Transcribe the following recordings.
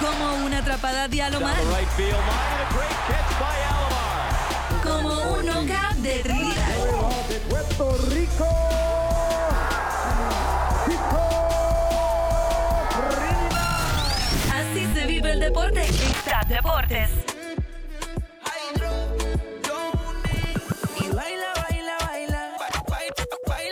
Como una atrapada de Alomar. the right field line, a great catch by Alomar. Como un knockout de Trinidad. de Puerto Rico. Así se vive el deporte Deportes.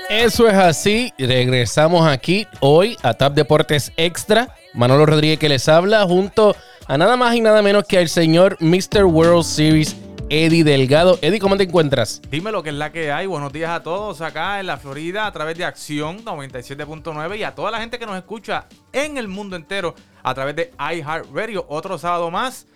Eso es así. Regresamos aquí hoy a Tap Deportes Extra. Manolo Rodríguez que les habla junto a nada más y nada menos que al señor Mr. World Series Eddie Delgado. Eddie, ¿cómo te encuentras? Dime lo que es la que hay. Buenos días a todos acá en la Florida a través de Acción 97.9 y a toda la gente que nos escucha en el mundo entero a través de iHeartRadio. Otro sábado más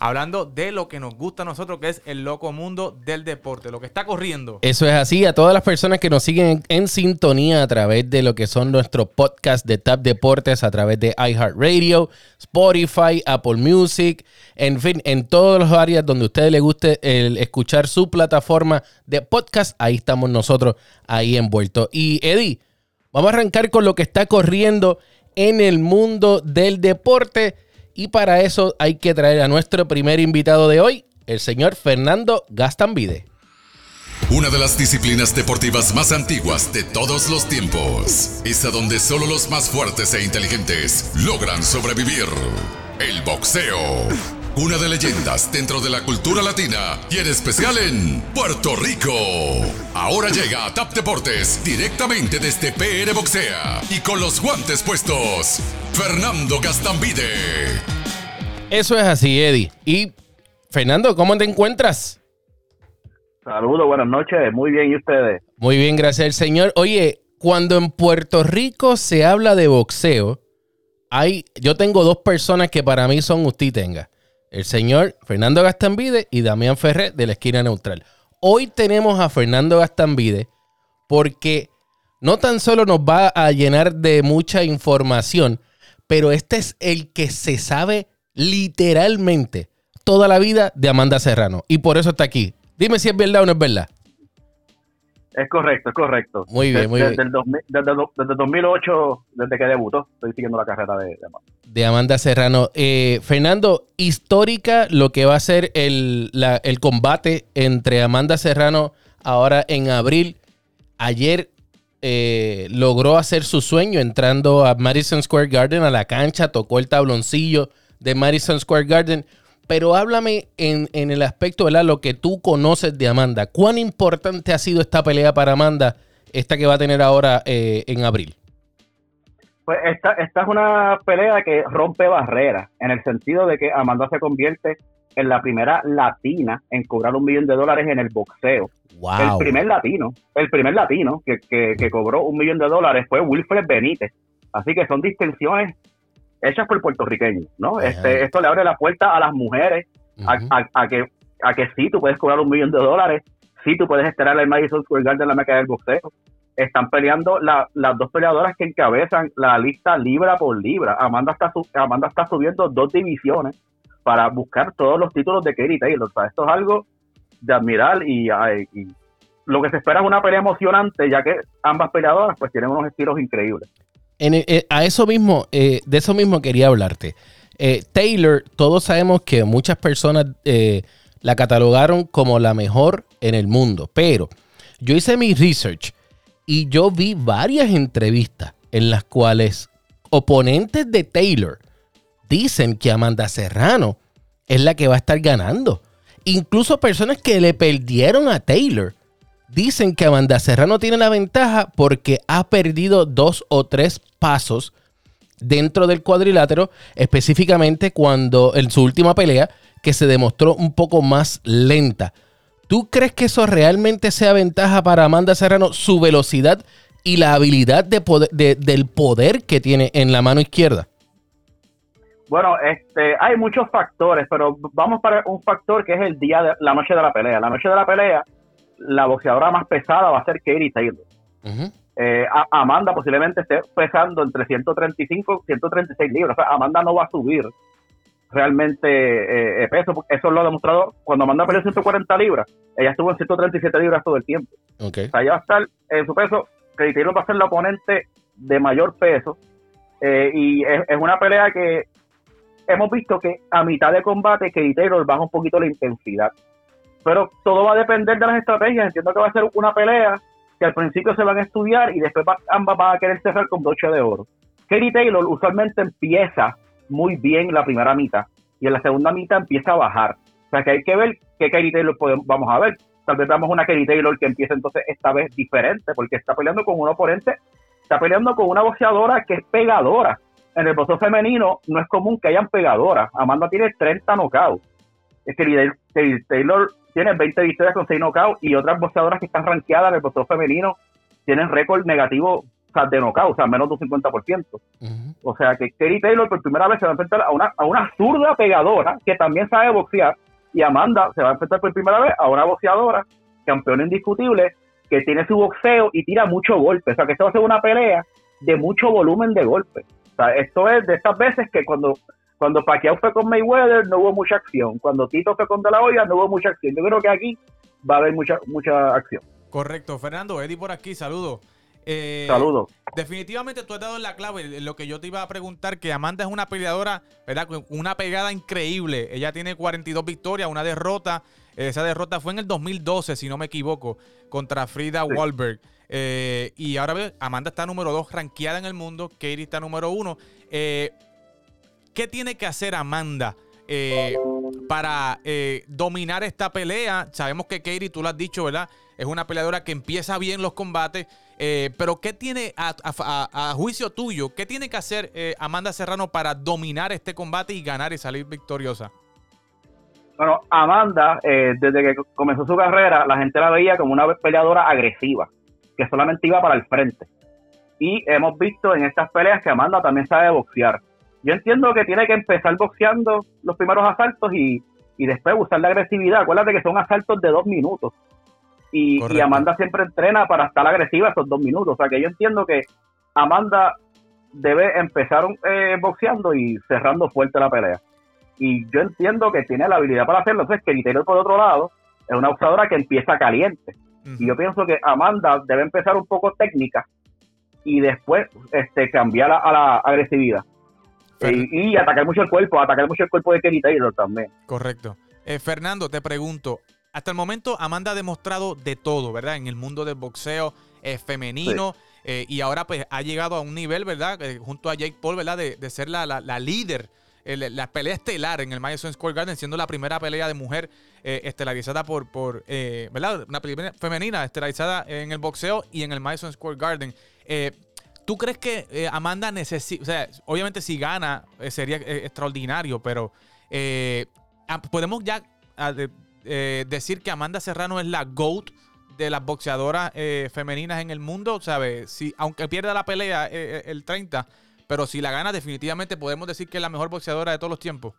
hablando de lo que nos gusta a nosotros, que es el loco mundo del deporte, lo que está corriendo. Eso es así. A todas las personas que nos siguen en, sintonía a través de lo que son nuestros podcasts de Tap Deportes, a través de iHeartRadio, Spotify, Apple Music, en fin, en todas las áreas donde a ustedes les guste el escuchar su plataforma de podcast, ahí estamos nosotros ahí envueltos. Y Eddie, vamos a arrancar con lo que está corriendo en el mundo del deporte. Y para eso hay que traer a nuestro primer invitado de hoy, el señor Fernando Gastambide. Una de las disciplinas deportivas más antiguas de todos los tiempos. Es a donde solo los más fuertes e inteligentes logran sobrevivir. El boxeo. Una de leyendas dentro de la cultura latina y en especial en Puerto Rico. Ahora llega a Tap Deportes directamente desde PR Boxea y con los guantes puestos. Fernando Gastambide. Eso es así, Eddie. Y Fernando, ¿cómo te encuentras? Saludos, buenas noches. Muy bien, ¿y ustedes? Muy bien, gracias al Señor. Oye, cuando en Puerto Rico se habla de boxeo, hay, yo tengo dos personas que para mí son usted y tenga. El señor Fernando Gastambide y Damián Ferrer de la esquina neutral. Hoy tenemos a Fernando Gastambide porque no tan solo nos va a llenar de mucha información, pero este es el que se sabe literalmente toda la vida de Amanda Serrano. Y por eso está aquí. Dime si es verdad o no es verdad. Es correcto, es correcto. Muy bien, muy desde bien. El 2000 desde, desde el 2008, desde que debutó, estoy siguiendo la carrera de, de Amanda. de Amanda Serrano. Eh, Fernando, histórica lo que va a ser el, la- el combate entre Amanda Serrano ahora en abril. Ayer eh, logró hacer su sueño entrando a Madison Square Garden, a la cancha, tocó el tabloncillo de Madison Square Garden. Pero háblame en, en el aspecto, ¿verdad? Lo que tú conoces de Amanda. ¿Cuán importante ha sido esta pelea para Amanda, esta que va a tener ahora eh, en abril? Pues esta, esta es una pelea que rompe barreras, en el sentido de que Amanda se convierte en la primera latina en cobrar un millón de dólares en el boxeo. ¡Wow! El primer latino, el primer latino que, que, que cobró un millón de dólares fue Wilfred Benítez. Así que son distinciones hechas por puertorriqueños, ¿no? Ajá. Este, esto le abre la puerta a las mujeres a, a- a que a que sí tú puedes cobrar un millón de dólares, sí tú puedes estar en el Madison Square Garden la meca del boxeo. Están peleando la- las dos peleadoras que encabezan la lista libra por libra. Amanda está su- Amanda está subiendo dos divisiones para buscar todos los títulos de Katie Taylor. O sea, esto es algo de admirar y, y lo que se espera es una pelea emocionante, ya que ambas peleadoras pues tienen unos estilos increíbles. Eh, a eso mismo, eh, de eso mismo quería hablarte. Eh, Taylor, todos sabemos que muchas personas la catalogaron como la mejor en el mundo, pero yo hice mi research y yo vi varias entrevistas en las cuales oponentes de Taylor dicen que Amanda Serrano es la que va a estar ganando. Incluso personas que le perdieron a Taylor dicen que Amanda Serrano tiene la ventaja porque ha perdido dos o tres pasos dentro del cuadrilátero, específicamente cuando en su última pelea, que se demostró un poco más lenta. ¿Tú crees que eso realmente sea ventaja para Amanda Serrano, su velocidad y la habilidad del poder que tiene en la mano izquierda? Bueno, este, hay muchos factores, pero vamos para un factor que es el día de la noche de la pelea. La noche de la pelea, la boxeadora más pesada va a ser Katie Taylor. Eh, Amanda posiblemente esté pesando entre 135 y 136 libras. O sea, Amanda no va a subir realmente eh, eh, peso. porque Eso lo ha demostrado cuando Amanda peleó 140 libras. Ella estuvo en 137 libras todo el tiempo. Ok. O sea, ella va a estar en su peso. Katie Taylor va a ser la oponente de mayor peso Eh, y es, es una pelea que hemos visto que a mitad de combate Katie Taylor baja un poquito la intensidad. Pero todo va a depender de las estrategias. Entiendo que va a ser una pelea que al principio se van a estudiar y después va- ambas van a querer cerrar con broche de oro. Katie Taylor usualmente empieza muy bien la primera mitad y en la segunda mitad empieza a bajar. O sea que hay que ver qué Katie Taylor podemos, vamos a ver. Tal vez veamos una Katie Taylor que empieza entonces esta vez diferente porque está peleando con un oponente, está peleando con una boxeadora que es pegadora. En el boxeo femenino no es común que hayan pegadoras. Amanda tiene 30 knockouts. Katie Taylor tiene 20 victorias con 6 knockouts y otras boxeadoras que están rankeadas en el boxeo femenino tienen récord negativo o sea, de knockout, o sea, menos de un 50%. Ujú. O sea que Katie Taylor por primera vez se va a enfrentar a una, a una zurda pegadora que también sabe boxear y Amanda se va a enfrentar por primera vez a una boxeadora, campeona indiscutible, que tiene su boxeo y tira mucho golpe. O sea que esto va a ser una pelea de mucho volumen de golpe. O sea, esto es de estas veces que cuando cuando Pacquiao fue con Mayweather no hubo mucha acción. Cuando Tito fue con De La Hoya no hubo mucha acción. Yo creo que aquí va a haber mucha mucha acción. Correcto. Fernando, Eddie por aquí, saludos. Eh, Saludos. Definitivamente tú has dado la clave en lo que yo te iba a preguntar, que Amanda es una peleadora, ¿verdad? Con Una pegada increíble. Ella tiene 42 victorias, una derrota. Eh, Esa derrota fue en el 2012, si no me equivoco, contra Frida Sí. Wahlberg. Eh, y ahora Amanda está número 2 rankeada en el mundo, Katie está número 1. ¿Qué tiene que hacer Amanda eh, para eh, dominar esta pelea? Sabemos que Katie, tú lo has dicho, ¿verdad? Es una peleadora que empieza bien los combates, eh, pero ¿qué tiene, a, a- juicio tuyo, qué tiene que hacer Amanda Serrano para dominar este combate y ganar y salir victoriosa? Bueno, Amanda, desde que comenzó su carrera, la gente la veía como una peleadora agresiva, que solamente iba para el frente. Y hemos visto en estas peleas que Amanda también sabe boxear. Yo entiendo que tiene que empezar boxeando los primeros asaltos y, y después usar la agresividad. Acuérdate que son asaltos de dos minutos. Y. Amanda siempre entrena para estar agresiva esos dos minutos. O sea que yo entiendo que Amanda debe empezar eh, boxeando y cerrando fuerte la pelea y yo entiendo que tiene la habilidad para hacerlo. Entonces, que Taylor, por otro lado, es una boxeadora que empieza caliente. Y yo pienso que Amanda debe empezar un poco técnica y después este, cambiar a, a la agresividad. Fer- Y, y atacar mucho el cuerpo, atacar mucho el cuerpo de Kenny Taylor también. Correcto. Eh, Fernando, te pregunto, hasta el momento Amanda ha demostrado de todo, ¿verdad? En el mundo del boxeo eh, femenino eh, y ahora pues ha llegado a un nivel, ¿verdad? Junto a Jake Paul, ¿verdad? De, de ser la, la- la líder, la pelea estelar en el Madison Square Garden, siendo la primera pelea de mujer eh, estelarizada por, por eh, ¿verdad? Una pelea femenina estelarizada en el boxeo y en el Madison Square Garden. Eh, ¿Tú crees que eh, Amanda necesita, o sea, obviamente si gana eh, sería eh, extraordinario, pero podemos ya de- decir que Amanda Serrano es la GOAT de las boxeadoras femeninas en el mundo, ¿sabes? Si, aunque pierda la pelea el 30, pero si la gana definitivamente podemos decir que es la mejor boxeadora de todos los tiempos.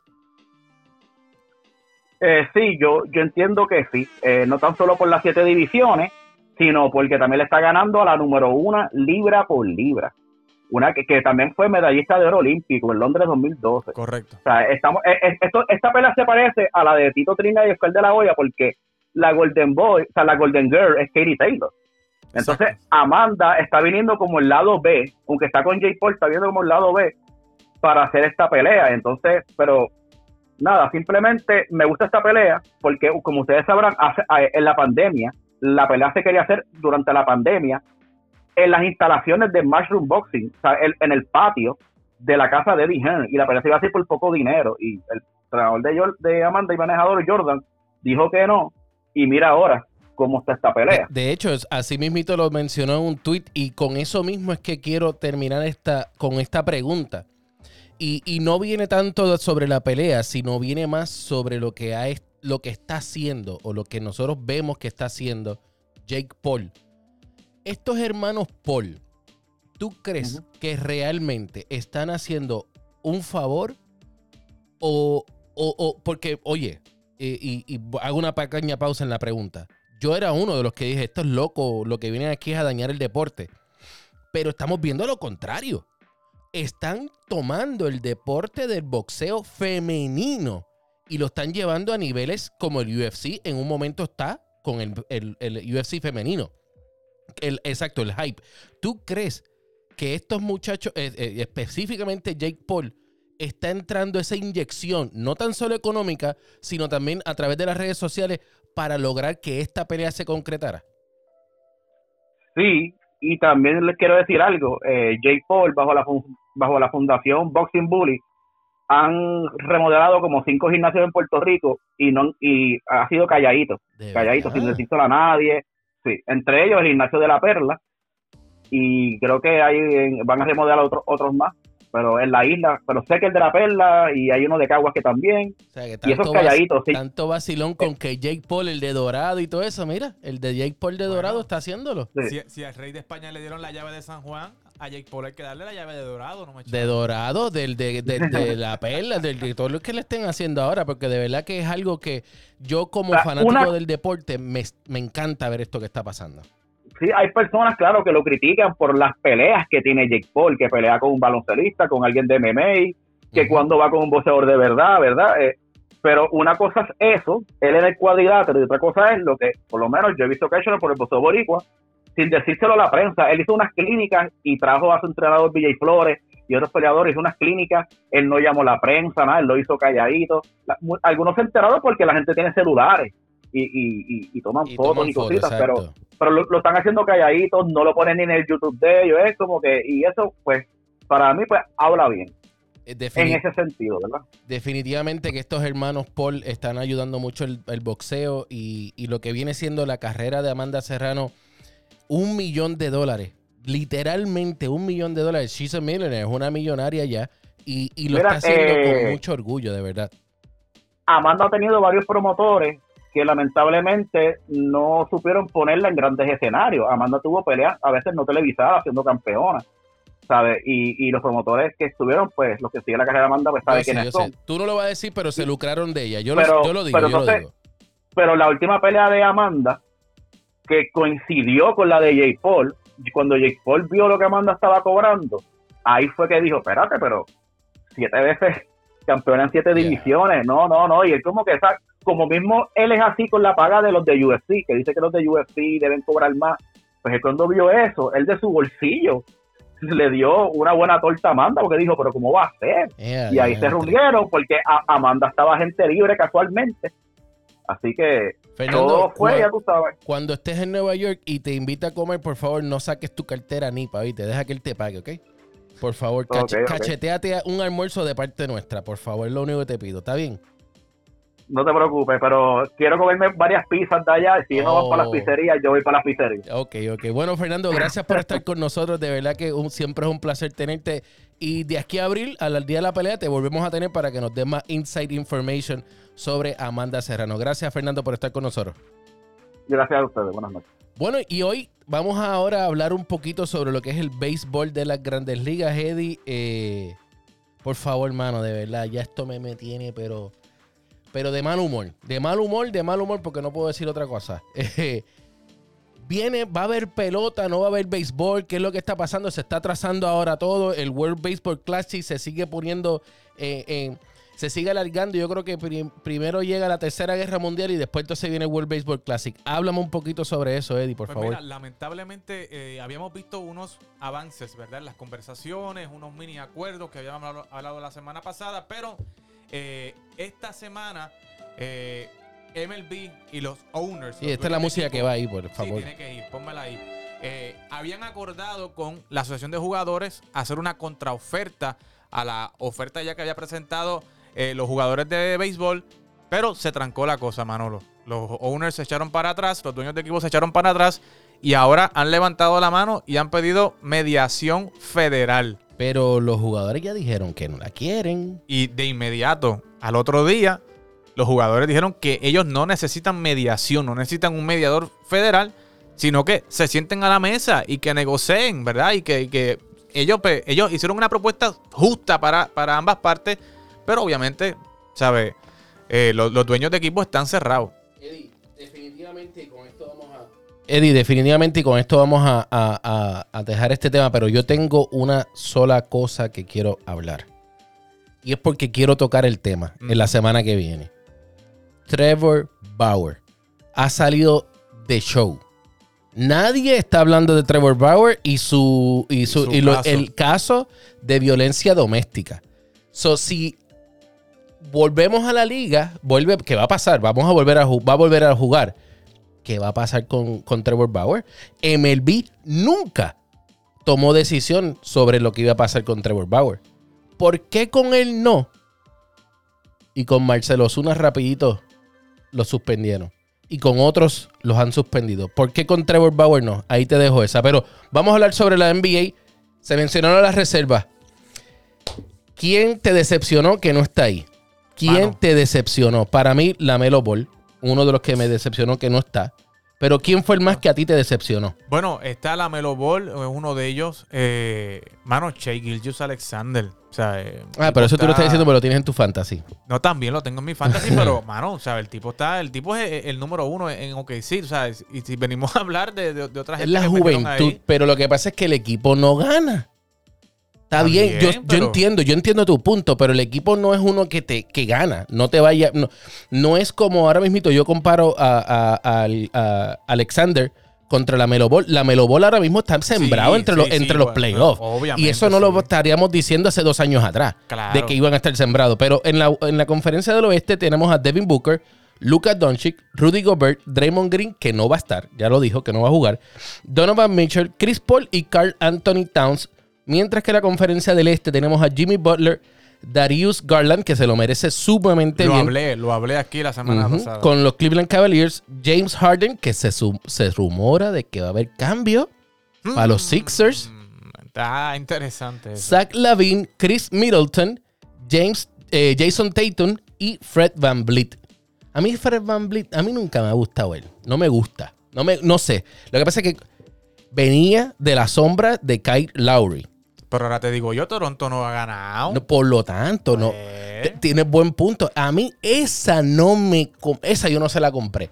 Sí, yo, yo entiendo que sí. No tan solo por las siete divisiones, sino porque también le está ganando a la número una libra por libra. Una que, que también fue medallista de oro olímpico en Londres 2012. Correcto. O sea, estamos, eh, eh, esto, esta pelea se parece a la de Tito Trinidad y Oscar de la Hoya porque la Golden Boy, o sea, la Golden Girl es Katie Taylor. Entonces, Exacto. Amanda está viniendo como el lado B, aunque está con Jay Paul, está viendo como el lado B para hacer esta pelea. Entonces, pero nada, simplemente me gusta esta pelea porque, como ustedes sabrán, hace- en la pandemia, la pelea se quería hacer durante la pandemia en las instalaciones de Mushroom Boxing, o sea, el- en el patio de la casa de Eddie y la pelea se iba a hacer por poco dinero. Y el entrenador de, Amanda y manejador Jordan dijo que no, y mira ahora cómo está esta pelea. De hecho, así mismito lo mencionó en un tweet y con eso mismo es que quiero terminar esta, con esta pregunta. Y, no viene tanto sobre la pelea, sino viene más sobre lo que, ha, es- lo que está haciendo o lo que nosotros vemos que está haciendo Jake Paul. Estos hermanos Paul, ¿tú crees que realmente están haciendo un favor? O, o- o- porque, oye, y, y hago una pequeña pausa en la pregunta. Yo era uno de los que dije, esto es loco, lo que vienen aquí es a dañar el deporte. Pero estamos viendo lo contrario. Están tomando el deporte del boxeo femenino y lo están llevando a niveles como el UFC en un momento está con el, el- el UFC femenino. El, exacto, el hype. ¿Tú crees que estos muchachos, eh, eh, específicamente Jake Paul, está entrando esa inyección, no tan solo económica, sino también a través de las redes sociales para lograr que esta pelea se concretara? Sí, y también les quiero decir algo. Eh, Jake Paul, bajo la, bajo la fundación Boxing Bully, han remodelado como cinco gimnasios en Puerto Rico y no y ha sido calladito, De calladito, verdad. sin decírselo a nadie. Sí, entre ellos el gimnasio de la Perla y creo que hay en- van a remodelar otros otros más, pero en la isla, pero sé que el de la Perla y hay uno de Caguas que también. O sea, que Y esos tanto, calladitos, vac- sí. tanto vacilón con que Jake Paul, el de Dorado y todo eso, mira, el de Jake Paul de Dorado está haciéndolo. Sí. Si, si al rey de España le dieron la llave de San Juan, a Jake Paul hay que darle la llave de Dorado, no me De Dorado, del, de, de- de la perla, del, de todo lo que le estén haciendo ahora, porque de verdad que es algo que yo como fanático una- del deporte me, me encanta ver esto que está pasando. Sí, hay personas, claro, que lo critican por las peleas que tiene Jake Paul, que pelea con un baloncelista, con alguien de MMA, que cuando va con un boxeador de verdad, ¿verdad? Eh, pero una cosa es eso, él en el cuadrilátero, y otra cosa es lo que, por lo menos yo he visto que ha hecho por el boxeo boricua, sin decírselo a la prensa. Él hizo unas clínicas y trajo a su entrenador Villay Flores y otros peleadores, hizo unas clínicas, él no llamó a la prensa, nada, él lo hizo calladito. Algunos se enteraron porque la gente tiene celulares y, y, y, y toman Y fotos toman y cositas, pero lo, lo están haciendo calladitos, no lo ponen ni en el YouTube de ellos, es como que, y eso, pues, para mí, pues, habla bien, Eh, en ese sentido, ¿verdad? definitivamente que estos hermanos Paul están ayudando mucho el, el boxeo y, y lo que viene siendo la carrera de Amanda Serrano, un millón de dólares, literalmente un millón de dólares. She's a millionaire, es una millonaria ya y, y lo Mira, está haciendo eh, con mucho orgullo, de verdad. Amanda ha tenido varios promotores que lamentablemente no supieron ponerla en grandes escenarios. Amanda tuvo peleas a veces no televisadas, siendo campeona, ¿sabes? Y, y los promotores que estuvieron, pues, los que siguen la carrera de Amanda, pues, saben quiénes yo son. sé. Tú no lo vas a decir, pero se lucraron de ella. Yo, Pero- lo, yo lo digo, pero yo lo digo. pero la última pelea de Amanda, que coincidió con la de Jake Paul, y cuando Jake Paul vio lo que Amanda estaba cobrando, ahí fue que dijo, espérate, pero siete veces campeona en siete Yeah. divisiones, no, no, no, y él como que esa, como mismo él es así con la paga de los de UFC, que dice que los de UFC deben cobrar más, pues él cuando vio eso, él de su bolsillo le dio una buena torta a Amanda, porque dijo, pero ¿cómo va a ser? Y ahí se reunieron porque a- Amanda estaba gente libre casualmente. Así que Fernando, todo fue, cua- ya tú sabes. Cuando estés en Nueva York y te invita a comer, por favor, no saques tu cartera ni pa' te Deja que él te pague, ¿ok? Por favor, cacheteate un almuerzo de parte nuestra, por favor, lo único que te pido, ¿está bien? No te preocupes, pero quiero comerme varias pizzas de allá. Si no vas para las Oh. pizzerías, yo voy para las pizzerías. Ok, ok. Bueno, Fernando, gracias por estar con nosotros. De verdad que un- siempre es un placer tenerte. Y de aquí a abril, al día de la pelea, te volvemos a tener para que nos des más inside information sobre Amanda Serrano. Gracias, Fernando, por estar con nosotros. Gracias a ustedes. Buenas noches. Bueno, y hoy vamos ahora a hablar un poquito sobre lo que es el béisbol de las grandes ligas, Eddie. Eh, por favor, hermano, de verdad, ya esto me, me tiene, pero, pero de mal humor. De mal humor, de mal humor, porque no puedo decir otra cosa. Eh, viene, va a haber pelota, no va a haber béisbol. ¿Qué es lo que está pasando? Se está atrasando ahora todo. El World Baseball Classic se sigue poniendo eh, en se sigue alargando. Yo creo que prim- primero llega la Tercera Guerra Mundial y después entonces viene el World Baseball Classic. Háblame un poquito sobre eso, Eddie, por Pues favor. mira, lamentablemente eh, habíamos visto unos avances, ¿verdad? En las conversaciones, unos mini acuerdos que habíamos hablado la semana pasada, pero eh, esta semana eh, MLB y los owners. Sí, los esta es la música que va ahí, por Sí, favor. tiene que ir, pónmela ahí. Eh, habían acordado con la Asociación de Jugadores hacer una contraoferta a la oferta ya que había presentado los jugadores de béisbol, pero se trancó la cosa, Manolo. Los owners se echaron para atrás, los dueños de equipo se echaron para atrás y ahora han levantado la mano y han pedido mediación federal. Pero los jugadores ya dijeron que no la quieren. Y de inmediato, al otro día, los jugadores dijeron que ellos no necesitan mediación, no necesitan un mediador federal, sino que se sienten a la mesa y que negocien, ¿verdad? Y que, y que ellos, pues, ellos hicieron una propuesta justa para, para ambas partes, pero obviamente, ¿sabes? Eh, los, los dueños de equipo están cerrados. Eddie, definitivamente con. Eddie, definitivamente y con esto vamos a, a- a- a dejar este tema, pero yo tengo una sola cosa que quiero hablar. Y es porque quiero tocar el tema en la semana que viene. Trevor Bauer ha salido de show Nadie está hablando de Trevor Bauer y su y su, Su y lo- caso. el caso de violencia doméstica. So, si volvemos a la liga, vuelve, ¿qué va a pasar? Vamos a volver a va a volver a jugar. ¿Qué va a pasar con, con Trevor Bauer? MLB nunca tomó decisión sobre lo que iba a pasar con Trevor Bauer. ¿Por qué con él no? Y con Marcelo Zuna rapidito lo suspendieron. Y con otros los han suspendido. ¿Por qué con Trevor Bauer no? Ahí te dejo esa. Pero vamos a hablar sobre la NBA. Se mencionaron las reservas. ¿Quién te decepcionó que no está ahí? ¿Quién Mano. te decepcionó? Para mí, la Melo Ball. Uno de los que me decepcionó que no está. Pero ¿quién fue el más que a ti te decepcionó? Bueno, está la Melo Ball, es uno de ellos. Eh, mano, Shea Gilgius Alexander. O sea, eh, Ah, pero eso tú lo estás está- diciendo, pero lo tienes en tu fantasy. No, también lo tengo en mi fantasy, pero, mano, o sea, el tipo está, el tipo es el, el número uno en OKC, o sea, y si venimos a hablar de, de, de otra Es la juventud, ahí, pero lo que pasa es que el equipo no gana. Está bien, yo, entiendo, yo entiendo tu punto, pero el equipo no es uno que te que gana, no te vaya, no, no es como ahora mismo yo comparo a, a- al- a Alexander contra la Melo Ball. La Melo Ball ahora mismo está sembrado Sí, entre, sí, los, sí, entre los playoffs. Y eso no lo estaríamos diciendo hace dos años atrás, Claro. de que iban a estar sembrados. Pero en la, en la conferencia del oeste tenemos a Devin Booker, Luka Doncic, Rudy Gobert, Draymond Green, que no va a estar, ya lo dijo, que no va a jugar, Donovan Mitchell, Chris Paul y Carl Anthony Towns. Mientras que en la conferencia del este tenemos a Jimmy Butler, Darius Garland, que se lo merece sumamente lo bien. hablé, lo hablé aquí la semana pasada. Con los Cleveland Cavaliers, James Harden, que se, se rumora de que va a haber cambio para los Sixers. Mm, Está interesante eso. Zach Lavine, Chris Middleton, James, eh, Jason Tatum y Fred Van Vliet. A mí Fred Van Vliet, a mí nunca me ha gustado él. No me gusta. No, me, no sé. Lo que pasa es que venía de la sombra de Kyle Lowry. Pero ahora te digo yo, Toronto no ha ganado. No, por lo tanto, no. Pues. Tienes buen punto. A mí esa no me... Esa yo no se la compré.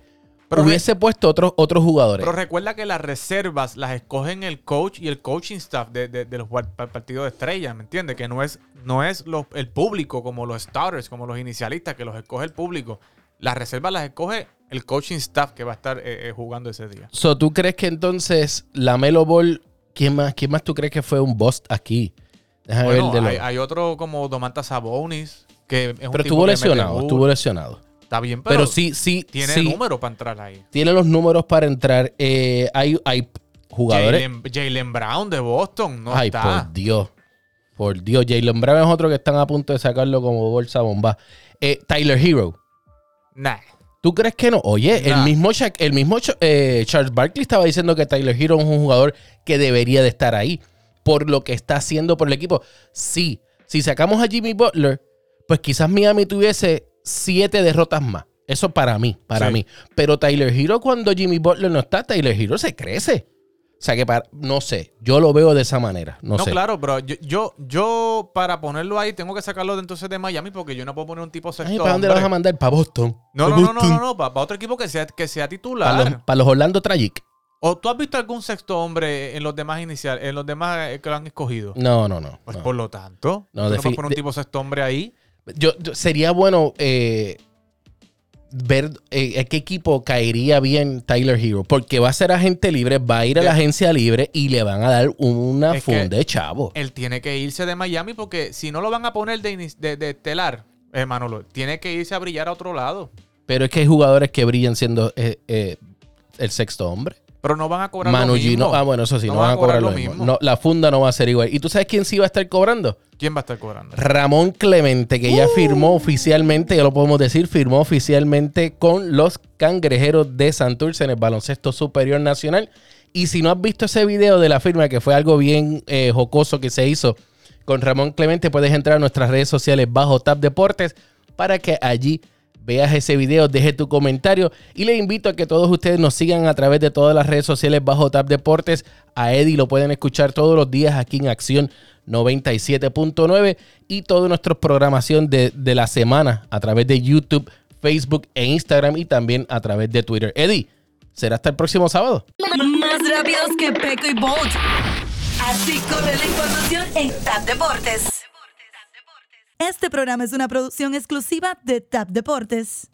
Pero Hubiese puesto otros, otros jugadores. Pero recuerda que las reservas las escogen el coach y el coaching staff de, de- de los par- par- partidos de estrella, ¿me entiendes? Que no es, no es los- el público como los starters, como los inicialistas, que los escoge el público. Las reservas las escoge el coaching staff que va a estar eh, eh, jugando ese día. So, ¿Tú crees que entonces la Melo Ball, ¿quién más, quién más tú crees que fue un bust aquí? Déjame Bueno, ver de hay, los- hay otro como Domantas Sabonis, que es un Pero estuvo lesionado, estuvo lesionado. Está bien, pero, Pero, sí, sí, tiene sí, número para entrar ahí. tiene los números para entrar. Eh, hay, hay jugadores. Jalen, Jalen Brown de Boston, no Ay, está. por Dios. Por Dios. Jalen Brown es otro que están a punto de sacarlo como bolsa bomba. Eh, Tyler Hero. Nah. ¿Tú crees que no? Oye, el mismo, el mismo eh, Charles Barkley estaba diciendo que Tyler Hero es un jugador que debería de estar ahí por lo que está haciendo por el equipo. Sí, si sacamos a Jimmy Butler, pues quizás Miami tuviese siete derrotas más. Eso para mí, para Sí. mí. Pero Tyler Hero, cuando Jimmy Butler no está, Tyler Hero se crece. O sea que, para, no sé, yo lo veo de esa manera. No, No, sé. claro, pero yo, yo, yo para ponerlo ahí tengo que sacarlo de entonces de Miami porque yo no puedo poner un tipo sexto Ay, ¿Para dónde lo vas a mandar? Para Boston. No, no, no, no, no, no, para, otro equipo que sea, que sea titular. Para los, para los Orlando Tragic. ¿O tú has visto algún sexto hombre en los demás iniciales, en los demás eh, que lo han escogido? No, no, no. Pues no. por lo tanto, No, tú no puedes poner un tipo sexto hombre ahí. Yo, yo- sería bueno eh, ver eh, a qué equipo caería bien Tyler Hero, porque va a ser agente libre, va a ir a la Ya. agencia libre y le van a dar una Es funda de chavo. Él tiene que irse de Miami porque si no lo van a poner de, de, de estelar, eh, Manolo, tiene que irse a brillar a otro lado. Pero es que hay jugadores que brillan siendo eh, eh, el sexto hombre. Pero no van a cobrar Manu lo mismo. Gino- ah, bueno, eso sí, no, van a cobrar lo mismo. No, la funda no va a ser igual. ¿Y tú sabes quién sí va a estar cobrando? ¿Quién va a estar cobrando? Ramón Clemente, que ya firmó oficialmente, ya lo podemos decir, firmó oficialmente con los cangrejeros de Santurce en el baloncesto superior nacional. Y si no has visto ese video de la firma, que fue algo bien eh, jocoso que se hizo con Ramón Clemente, puedes entrar a nuestras redes sociales bajo Tap Deportes para que allí veas ese video, deje tu comentario y le invito a que todos ustedes nos sigan a través de todas las redes sociales bajo Tap Deportes. A Eddie lo pueden escuchar todos los días aquí en Acción 97.9 y toda nuestra programación de, de la semana a través de YouTube, Facebook e Instagram y también a través de Twitter. Eddie, será hasta el próximo sábado. Más rápidos que Peco y Bolt. Así corre la información en Tap Deportes. Este programa es una producción exclusiva de Tap Deportes.